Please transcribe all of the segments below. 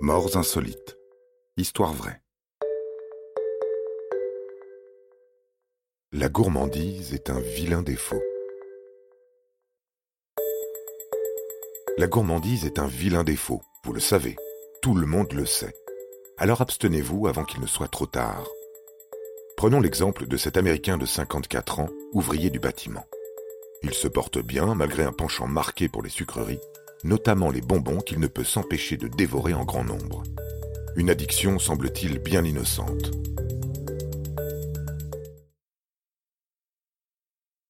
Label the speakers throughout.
Speaker 1: Morts insolites. Histoire vraie. La gourmandise est un vilain défaut. La gourmandise est un vilain défaut, vous le savez, tout le monde le sait. Alors abstenez-vous avant qu'il ne soit trop tard. Prenons l'exemple de cet Américain de 54 ans, ouvrier du bâtiment. Il se porte bien malgré un penchant marqué pour les sucreries, notamment les bonbons qu'il ne peut s'empêcher de dévorer en grand nombre. Une addiction semble-t-il bien innocente.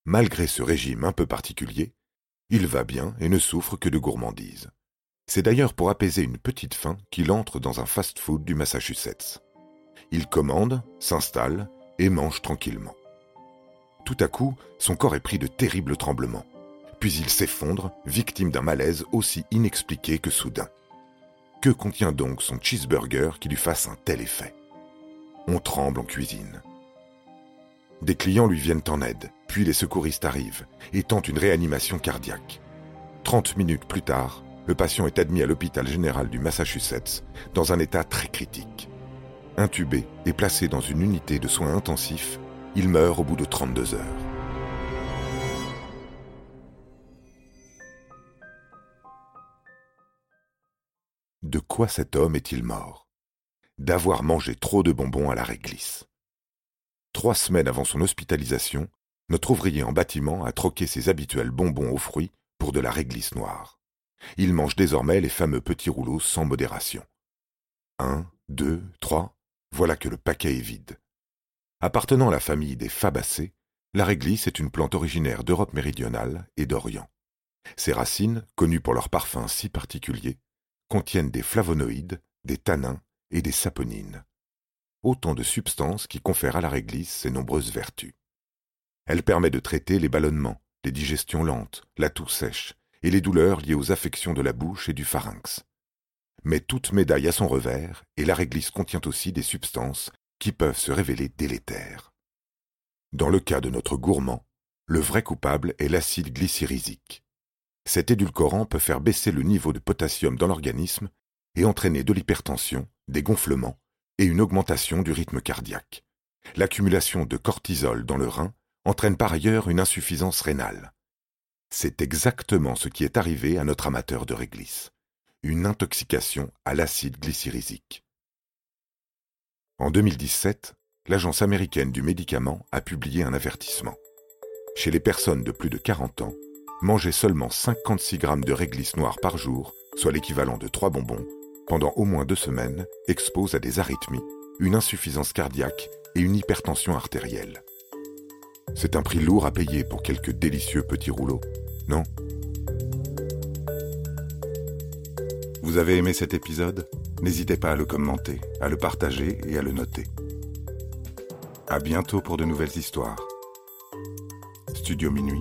Speaker 1: Malgré ce régime un peu particulier, il va bien et ne souffre que de gourmandise. C'est d'ailleurs pour apaiser une petite faim qu'il entre dans un fast-food du Massachusetts. Il commande, s'installe et mange tranquillement. Tout à coup, son corps est pris de terribles tremblements puis il s'effondre, victime d'un malaise aussi inexpliqué que soudain. Que contient donc son cheeseburger qui lui fasse un tel effet? On tremble en cuisine. Des clients lui viennent en aide, puis les secouristes arrivent et tentent une réanimation cardiaque. Trente minutes plus tard, le patient est admis à l'hôpital général du Massachusetts dans un état très critique. Intubé et placé dans une unité de soins intensifs, il meurt au bout de 32 heures. De quoi cet homme est-il mort? D'avoir mangé trop de bonbons à la réglisse. Trois semaines avant son hospitalisation, notre ouvrier en bâtiment a troqué ses habituels bonbons aux fruits pour de la réglisse noire. Il mange désormais les fameux petits rouleaux sans modération. Un, deux, trois, voilà que le paquet est vide. Appartenant à la famille des fabacées, la réglisse est une plante originaire d'Europe méridionale et d'Orient. Ses racines, connues pour leur parfum si particulier, contiennent des flavonoïdes, des tanins et des saponines. Autant de substances qui confèrent à la réglisse ses nombreuses vertus. Elle permet de traiter les ballonnements, les digestions lentes, la toux sèche et les douleurs liées aux affections de la bouche et du pharynx. Mais toute médaille a son revers, et la réglisse contient aussi des substances qui peuvent se révéler délétères. Dans le cas de notre gourmand, le vrai coupable est l'acide glycyrrhizique. Cet édulcorant peut faire baisser le niveau de potassium dans l'organisme et entraîner de l'hypertension, des gonflements et une augmentation du rythme cardiaque. L'accumulation de cortisol dans le rein entraîne par ailleurs une insuffisance rénale. C'est exactement ce qui est arrivé à notre amateur de réglisse. Une intoxication à l'acide glycyrrhizique. En 2017, l'Agence américaine du médicament a publié un avertissement. Chez les personnes de plus de 40 ans, manger seulement 56 grammes de réglisse noire par jour, soit l'équivalent de 3 bonbons, pendant au moins deux semaines, expose à des arythmies, une insuffisance cardiaque et une hypertension artérielle. C'est un prix lourd à payer pour quelques délicieux petits rouleaux, non? Vous avez aimé cet épisode? N'hésitez pas à le commenter, à le partager et à le noter. À bientôt pour de nouvelles histoires. Studio Minuit